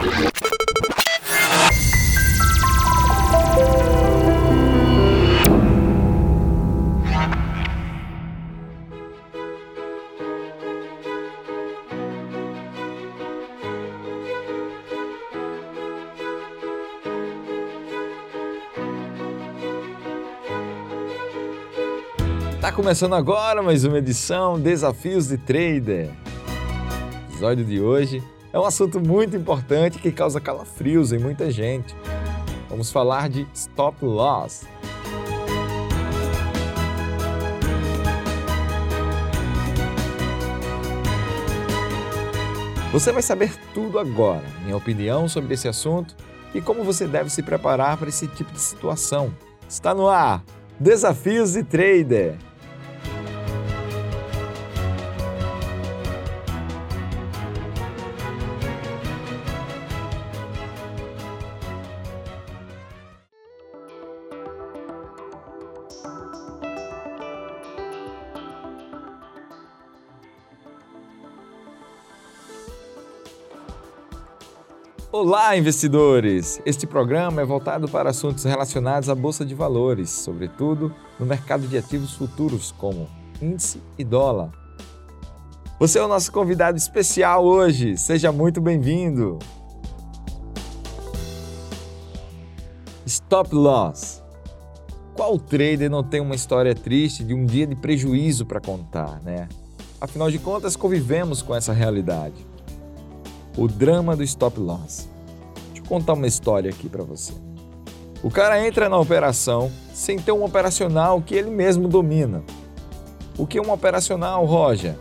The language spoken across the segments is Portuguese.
Está começando agora mais uma edição Desafios de Trader. Episódio de hoje é um assunto muito importante que causa calafrios em muita gente. Vamos falar de stop loss. Você vai saber tudo agora, minha opinião sobre esse assunto e como você deve se preparar para esse tipo de situação. Está no ar! Desafios de Trader. Olá, investidores! Este programa é voltado para assuntos relacionados à Bolsa de Valores, sobretudo no mercado de ativos futuros como índice e dólar. Você é o nosso convidado especial hoje, seja muito bem-vindo! Stop Loss. Qual trader não tem uma história triste de um dia de prejuízo para contar, né? Afinal de contas, convivemos com essa realidade. O drama do stop loss. Deixa eu contar uma história aqui para você. O cara entra na operação sem ter um operacional que ele mesmo domina. O que é um operacional, Roger?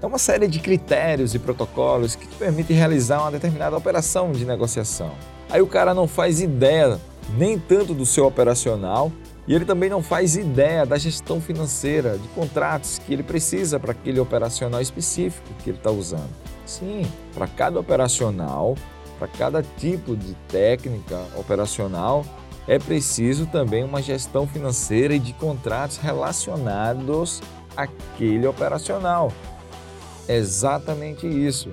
É uma série de critérios e protocolos que te permitem realizar uma determinada operação de negociação. Aí o cara não faz ideia nem tanto do seu operacional e ele também não faz ideia da gestão financeira, de contratos que ele precisa para aquele operacional específico que ele está usando. Sim, para cada operacional, para cada tipo de técnica operacional, é preciso também uma gestão financeira e de contratos relacionados àquele operacional. É exatamente isso.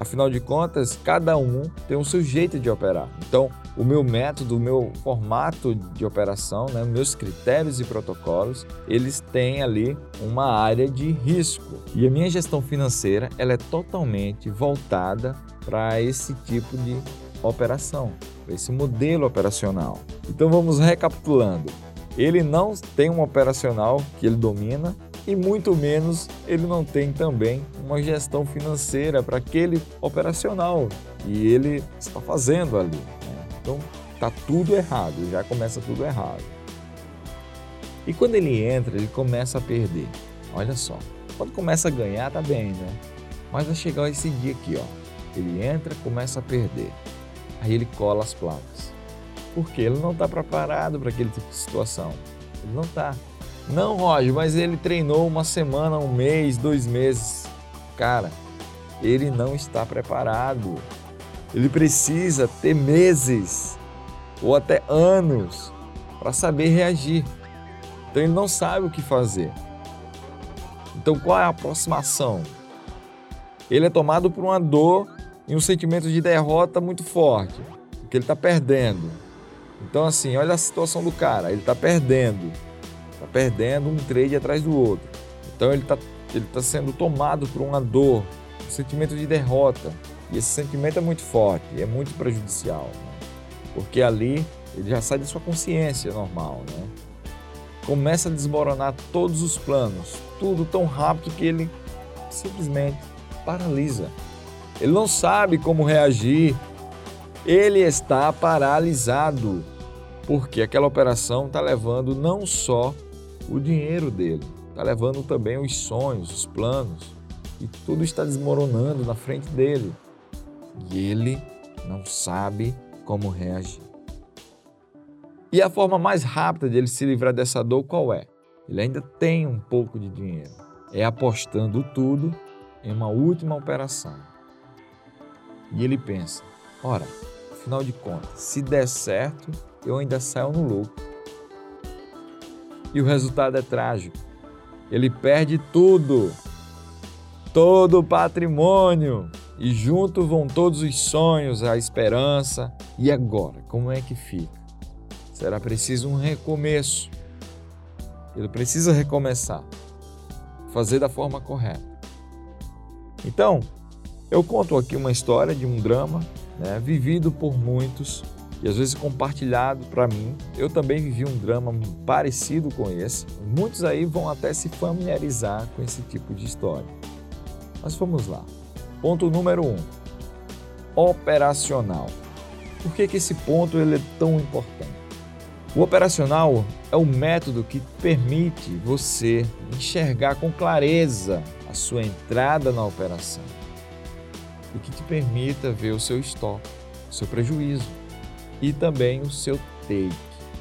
Afinal de contas, cada um tem o seu jeito de operar. Então, o meu método, o meu formato de operação, né, meus critérios e protocolos, eles têm ali uma área de risco. E a minha gestão financeira ela é totalmente voltada para esse tipo de operação, para esse modelo operacional. Então vamos recapitulando. Ele não tem um operacional que ele domina e muito menos ele não tem também uma gestão financeira para aquele operacional e ele está fazendo ali. Então tá tudo errado, já começa tudo errado. E quando ele entra, ele começa a perder. Olha só. Quando começa a ganhar, tá bem, né? Mas vai chegar esse dia aqui, ó. Ele entra, começa a perder. Aí ele cola as placas. Porque ele não está preparado para aquele tipo de situação. Ele não está. Não, Roger, mas ele treinou uma semana, um mês, dois meses. Cara, ele não está preparado. Ele precisa ter meses ou até anos para saber reagir. Então ele não sabe o que fazer. Então qual é a aproximação? Ele é tomado por uma dor e um sentimento de derrota muito forte, porque ele está perdendo. Então assim, olha a situação do cara, ele está perdendo, está perdendo um trade atrás do outro. Então ele está ele tá sendo tomado por uma dor, um sentimento de derrota. E esse sentimento é muito forte, é muito prejudicial, né? porque ali ele já sai da sua consciência normal, né? Começa a desmoronar todos os planos, tudo tão rápido que ele simplesmente paralisa. Ele não sabe como reagir, ele está paralisado, porque aquela operação está levando não só o dinheiro dele, está levando também os sonhos, os planos, e tudo está desmoronando na frente dele e ele não sabe como reagir. E a forma mais rápida de ele se livrar dessa dor qual é? Ele ainda tem um pouco de dinheiro. É apostando tudo em uma última operação. E ele pensa: ora, afinal de contas, se der certo, eu ainda saio no lucro. E o resultado é trágico. Ele perde tudo, todo o patrimônio E junto vão todos os sonhos, a esperança. E agora, como é que fica? Será preciso um recomeço. Ele precisa recomeçar, fazer da forma correta. Então, eu conto aqui uma história de um drama né, vivido por muitos e às vezes compartilhado para mim. Eu também vivi um drama parecido com esse. Muitos aí vão até se familiarizar com esse tipo de história. Mas vamos lá. Ponto número 1. Um, operacional. Por que, que esse ponto ele é tão importante? O operacional é o método que permite você enxergar com clareza a sua entrada na operação e que te permita ver o seu stop, o seu prejuízo e também o seu take,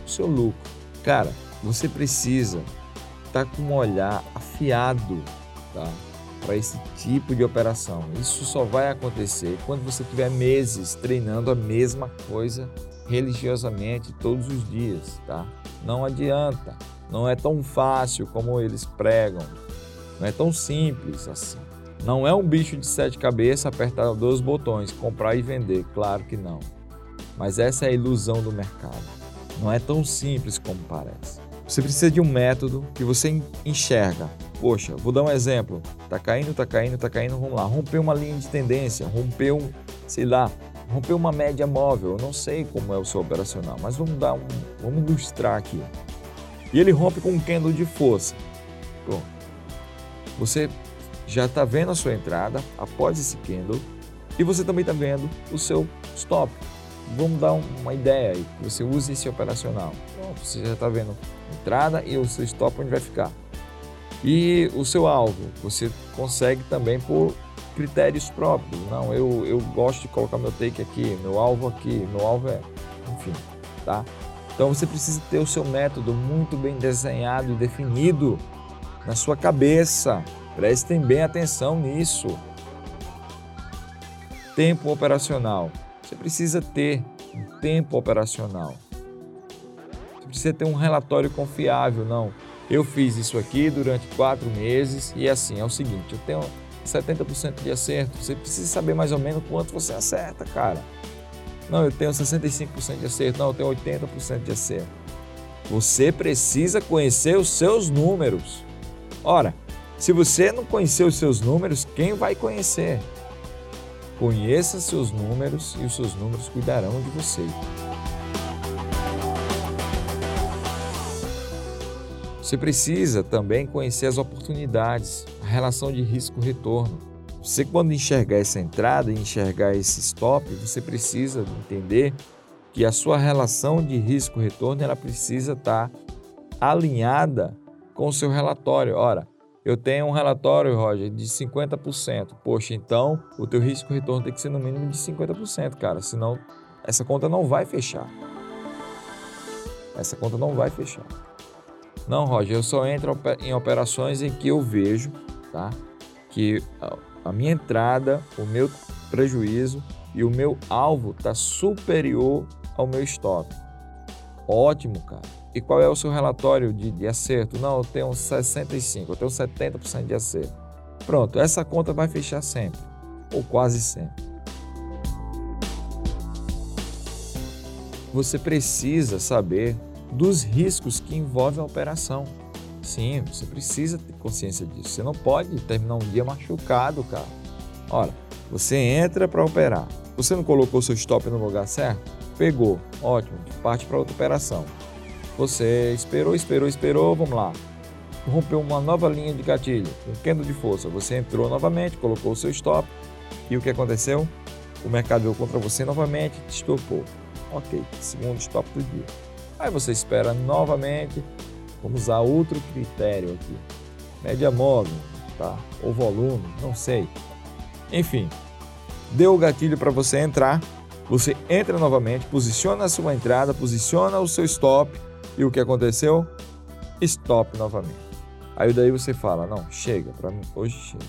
o seu lucro. Cara, você precisa estar tá com um olhar afiado, tá? para esse tipo de operação. Isso só vai acontecer quando você tiver meses treinando a mesma coisa religiosamente todos os dias, tá? Não adianta, não é tão fácil como eles pregam, não é tão simples assim. Não é um bicho de sete cabeças apertar dois botões, comprar e vender, claro que não. Mas essa é a ilusão do mercado. Não é tão simples como parece. Você precisa de um método que você enxerga Poxa, vou dar um exemplo. Tá caindo, tá caindo, tá caindo, vamos lá. Rompeu uma linha de tendência, rompeu, sei lá, rompeu uma média móvel. Eu não sei como é o seu operacional, mas vamos dar um, vamos ilustrar aqui. E ele rompe com um candle de força. Pronto. Você já está vendo a sua entrada após esse candle e você também está vendo o seu stop. Vamos dar uma ideia aí, você use esse operacional. Pronto, você já está vendo entrada e o seu stop onde vai ficar. E o seu alvo, você consegue também por critérios próprios. Não, eu, eu gosto de colocar meu take aqui, meu alvo aqui, meu alvo é. Enfim, tá? Então você precisa ter o seu método muito bem desenhado e definido na sua cabeça. Prestem bem atenção nisso. Tempo operacional. Você precisa ter um tempo operacional. Você precisa ter um relatório confiável, não eu fiz isso aqui durante quatro meses e assim, é o seguinte, eu tenho 70% de acerto, você precisa saber mais ou menos quanto você acerta, cara. Não, eu tenho 65% de acerto, não, eu tenho 80% de acerto. Você precisa conhecer os seus números. Ora, se você não conhecer os seus números, quem vai conhecer? Conheça seus números e os seus números cuidarão de você. Você precisa também conhecer as oportunidades, a relação de risco-retorno. Você, quando enxergar essa entrada e enxergar esse stop, você precisa entender que a sua relação de risco-retorno ela precisa estar alinhada com o seu relatório. Ora, eu tenho um relatório, Roger, de 50%. Poxa, então o teu risco-retorno tem que ser no mínimo de 50%, cara, senão essa conta não vai fechar. Essa conta não vai fechar. Não, Roger, eu só entro em operações em que eu vejo tá, que a minha entrada, o meu prejuízo e o meu alvo está superior ao meu stop. Ótimo, cara. E qual é o seu relatório de, de acerto? Não, eu tenho 65%, eu tenho 70% de acerto. Pronto, essa conta vai fechar sempre, ou quase sempre. Você precisa saber dos riscos que envolvem a operação. Sim, você precisa ter consciência disso. Você não pode terminar um dia machucado, cara. Olha, você entra para operar. Você não colocou seu stop no lugar certo? Pegou, ótimo, parte para outra operação. Você esperou, esperou, esperou, vamos lá. Rompeu uma nova linha de gatilho, um candle de força. Você entrou novamente, colocou o seu stop. E o que aconteceu? O mercado veio contra você novamente te estopou. Ok, segundo stop do dia. Aí você espera novamente, vamos usar outro critério aqui, média móvel, tá? Ou volume, não sei. Enfim, deu o gatilho para você entrar, você entra novamente, posiciona a sua entrada, posiciona o seu stop e o que aconteceu? Stop novamente. Aí daí você fala, não, chega, para mim hoje chega.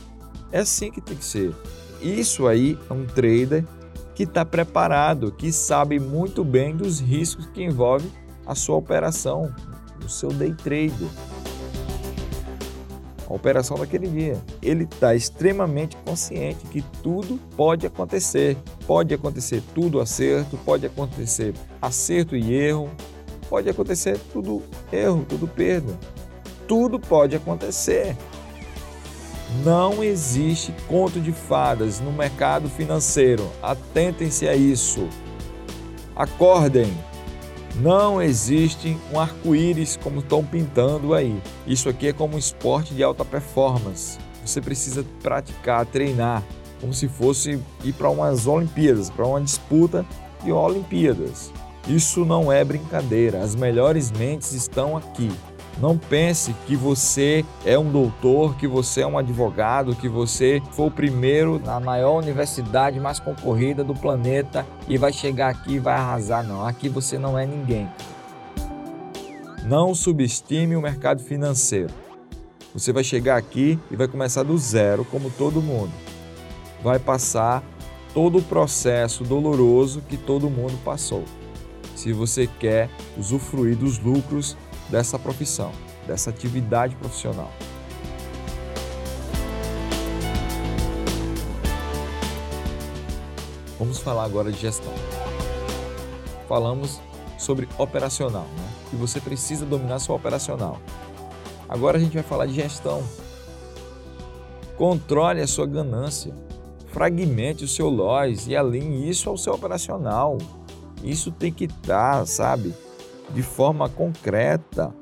É assim que tem que ser. Isso aí é um trader que está preparado, que sabe muito bem dos riscos que envolve a sua operação, o seu day trade. a operação daquele dia. Ele está extremamente consciente que tudo pode acontecer. Pode acontecer tudo acerto, pode acontecer acerto e erro, pode acontecer tudo erro, tudo perda. Tudo pode acontecer. Não existe conto de fadas no mercado financeiro. Atentem-se a isso. Acordem. Não existe um arco-íris como estão pintando aí. Isso aqui é como um esporte de alta performance. Você precisa praticar, treinar, como se fosse ir para umas Olimpíadas, para uma disputa de Olimpíadas. Isso não é brincadeira. As melhores mentes estão aqui. Não pense que você é um doutor, que você é um advogado, que você foi o primeiro na maior universidade mais concorrida do planeta e vai chegar aqui e vai arrasar. Não, aqui você não é ninguém. Não subestime o mercado financeiro. Você vai chegar aqui e vai começar do zero, como todo mundo. Vai passar todo o processo doloroso que todo mundo passou. Se você quer usufruir dos lucros dessa profissão, dessa atividade profissional. Vamos falar agora de gestão. Falamos sobre operacional, né? que você precisa dominar sua operacional. Agora a gente vai falar de gestão. Controle a sua ganância, fragmente o seu loss e alinhe isso ao seu operacional. Isso tem que estar, sabe, de forma concreta.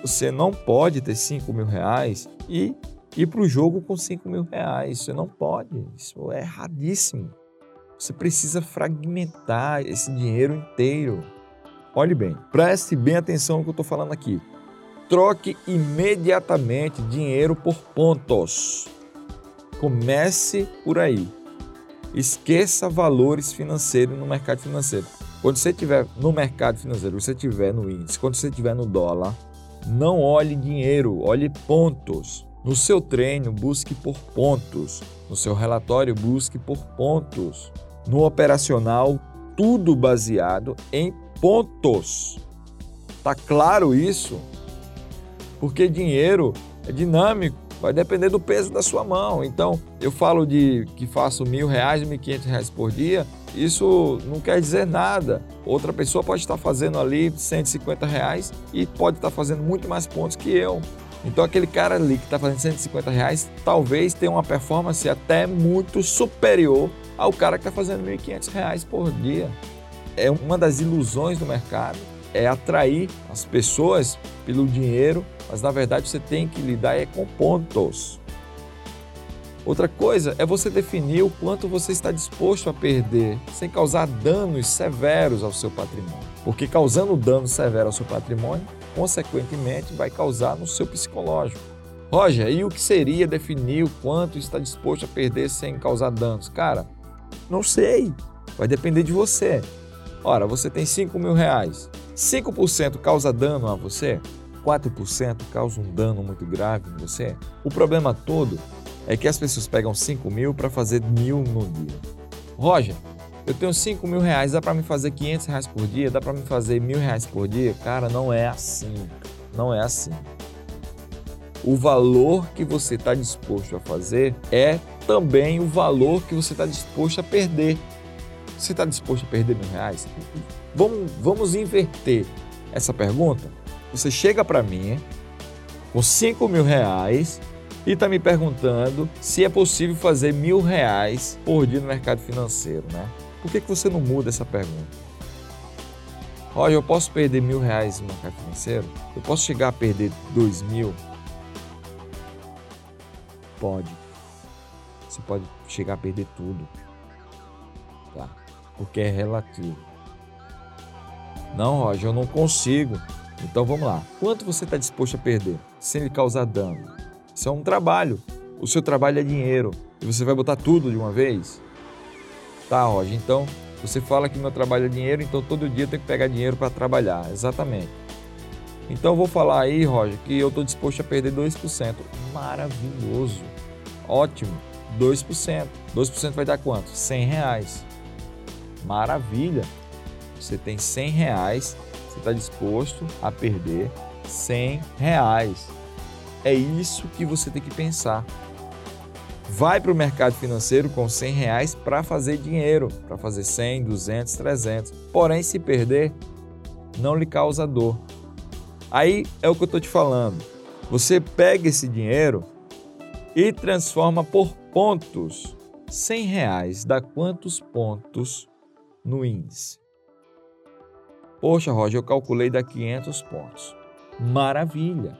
Você não pode ter 5 mil reais e ir para o jogo com 5 mil reais. Você não pode. Isso é erradíssimo. Você precisa fragmentar esse dinheiro inteiro. Olhe bem, preste bem atenção no que eu estou falando aqui. Troque imediatamente dinheiro por pontos. Comece por aí. Esqueça valores financeiros no mercado financeiro. Quando você estiver no mercado financeiro, você estiver no índice, quando você estiver no dólar, não olhe dinheiro, olhe pontos. No seu treino, busque por pontos. No seu relatório, busque por pontos. No operacional, tudo baseado em pontos. Tá claro isso? Porque dinheiro é dinâmico, vai depender do peso da sua mão. Então, eu falo de que faço mil reais, mil quinhentos reais por dia, isso não quer dizer nada. Outra pessoa pode estar fazendo ali 150 reais e pode estar fazendo muito mais pontos que eu. Então aquele cara ali que está fazendo 150 reais talvez tenha uma performance até muito superior ao cara que está fazendo 1.500 reais por dia. É uma das ilusões do mercado, é atrair as pessoas pelo dinheiro, mas na verdade você tem que lidar é com pontos. Outra coisa é você definir o quanto você está disposto a perder sem causar danos severos ao seu patrimônio. Porque causando dano severo ao seu patrimônio, consequentemente vai causar no seu psicológico. Roger, e o que seria definir o quanto está disposto a perder sem causar danos? Cara, não sei. Vai depender de você. Ora, você tem 5 mil reais. 5% causa dano a você? 4% causa um dano muito grave em você? O problema todo é que as pessoas pegam 5 mil para fazer mil no dia. Roger, eu tenho 5 mil reais, dá para me fazer 500 reais por dia, dá para me fazer mil reais por dia? Cara, não é assim. Não é assim. O valor que você está disposto a fazer é também o valor que você está disposto a perder. Você está disposto a perder mil reais? Vamos, vamos inverter essa pergunta. Você chega para mim com 5 mil reais e está me perguntando se é possível fazer mil reais por dia no mercado financeiro, né? Por que, que você não muda essa pergunta? Olha, eu posso perder mil reais no mercado financeiro? Eu posso chegar a perder dois mil? Pode. Você pode chegar a perder tudo. Porque é relativo. Não, Roger, eu não consigo. Então vamos lá. Quanto você está disposto a perder sem lhe causar dano? Isso é um trabalho. O seu trabalho é dinheiro. E você vai botar tudo de uma vez? Tá, Roger. Então, você fala que meu trabalho é dinheiro, então todo dia eu tenho que pegar dinheiro para trabalhar. Exatamente. Então, eu vou falar aí, Roger, que eu estou disposto a perder 2%. Maravilhoso. Ótimo. 2%. 2% vai dar quanto? 100 reais. Maravilha. Você tem 100 reais, você está disposto a perder 100 reais É isso que você tem que pensar. Vai para o mercado financeiro com 100 reais para fazer dinheiro, para fazer 100, 200, 300. Porém, se perder, não lhe causa dor. Aí é o que eu estou te falando. Você pega esse dinheiro e transforma por pontos. 100 reais dá quantos pontos no índice? Poxa, Roger, eu calculei dá 500 pontos. Maravilha!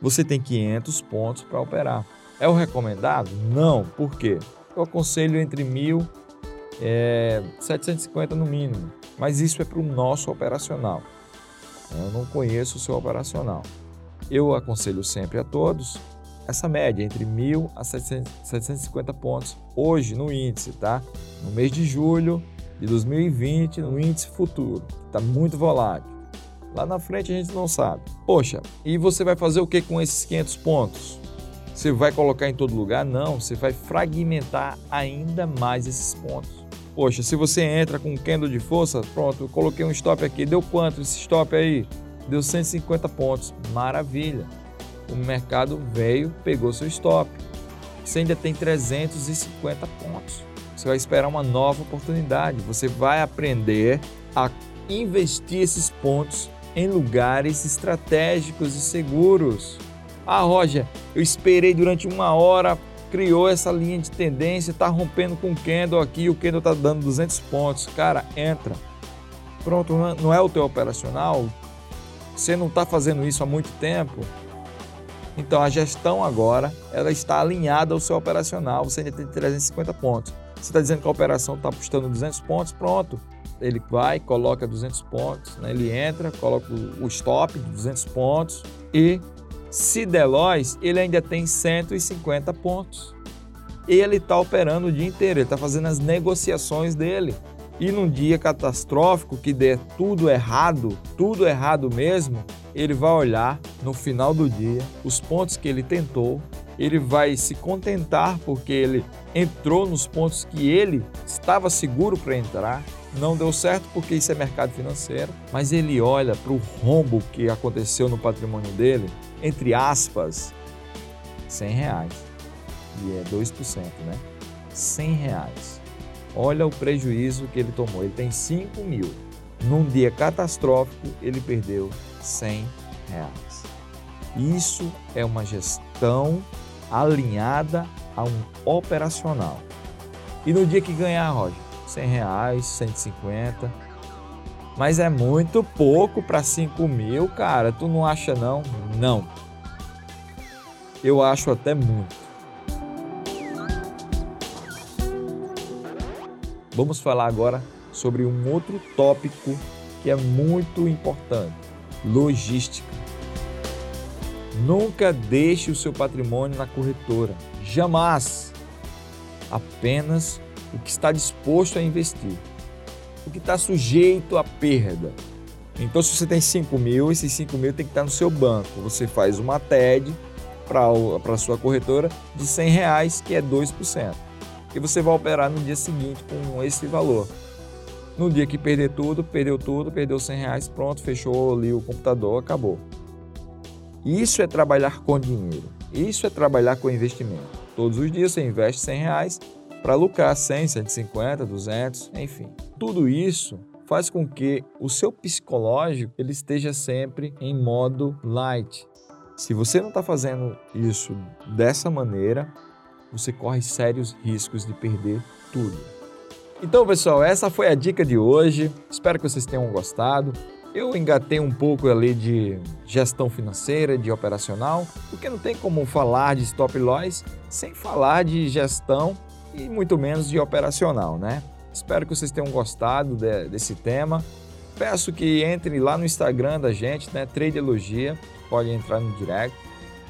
Você tem 500 pontos para operar. É o recomendado? Não. Por quê? Eu aconselho entre 1.000 e 750 no mínimo. Mas isso é para o nosso operacional. Eu não conheço o seu operacional. Eu aconselho sempre a todos essa média entre 1.000 a 750 pontos hoje no índice, tá? No mês de julho de 2020, no índice futuro. Está muito volátil. Lá na frente a gente não sabe. Poxa, e você vai fazer o que com esses 500 pontos? Você vai colocar em todo lugar? Não, você vai fragmentar ainda mais esses pontos. Poxa, se você entra com um candle de força, pronto, eu coloquei um stop aqui, deu quanto esse stop aí? Deu 150 pontos. Maravilha. O mercado veio, pegou seu stop. Você ainda tem 350 pontos. Você vai esperar uma nova oportunidade. Você vai aprender a investir esses pontos em lugares estratégicos e seguros. Ah, Roger, eu esperei durante uma hora, criou essa linha de tendência, está rompendo com o candle aqui, o candle está dando 200 pontos. Cara, entra. Pronto, não é o teu operacional? Você não está fazendo isso há muito tempo? Então a gestão agora ela está alinhada ao seu operacional. Você ainda tem 350 pontos. Você está dizendo que a operação está apostando 200 pontos, pronto. Ele vai, coloca 200 pontos, né? ele entra, coloca o stop de 200 pontos e se der loss, ele ainda tem 150 pontos. Ele está operando o dia inteiro, ele está fazendo as negociações dele. E num dia catastrófico que der tudo errado, tudo errado mesmo, ele vai olhar no final do dia os pontos que ele tentou, ele vai se contentar porque ele entrou nos pontos que ele estava seguro para entrar. Não deu certo porque isso é mercado financeiro, mas ele olha para o rombo que aconteceu no patrimônio dele, entre aspas, 100 reais. E é 2%, né? 100 reais. Olha o prejuízo que ele tomou. Ele tem 5 mil. Num dia catastrófico, ele perdeu 100 reais. Isso é uma gestão alinhada a um operacional. E no dia que ganhar, Roger, 100 reais, 150. Mas é muito pouco para 5 mil, cara. Tu não acha não? Não. Eu acho até muito. Vamos falar agora sobre um outro tópico que é muito importante: logística. Nunca deixe o seu patrimônio na corretora, jamais. Apenas o que está disposto a investir, o que está sujeito a perda. Então, se você tem 5 mil, esses 5 mil tem que estar no seu banco. Você faz uma TED para a sua corretora de 100 reais, que é 2% e você vai operar no dia seguinte com esse valor. No dia que perder tudo, perdeu tudo, perdeu 100 reais, pronto, fechou ali o computador, acabou. Isso é trabalhar com dinheiro. Isso é trabalhar com investimento. Todos os dias você investe 100 reais para lucrar 100, 150, 200, enfim. Tudo isso faz com que o seu psicológico ele esteja sempre em modo light. Se você não está fazendo isso dessa maneira, você corre sérios riscos de perder tudo. Então, pessoal, essa foi a dica de hoje. Espero que vocês tenham gostado. Eu engatei um pouco ali de gestão financeira, de operacional, porque não tem como falar de stop loss sem falar de gestão e muito menos de operacional, né? Espero que vocês tenham gostado de, desse tema. Peço que entrem lá no Instagram da gente, né? Tradeologia, pode entrar no direct.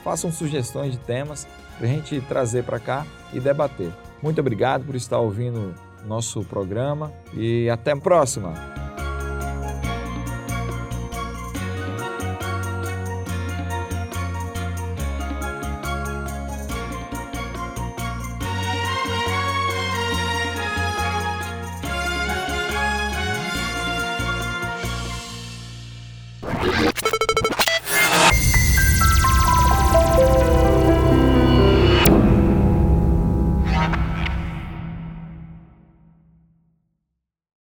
Façam sugestões de temas para a gente trazer para cá e debater. Muito obrigado por estar ouvindo nosso programa e até a próxima!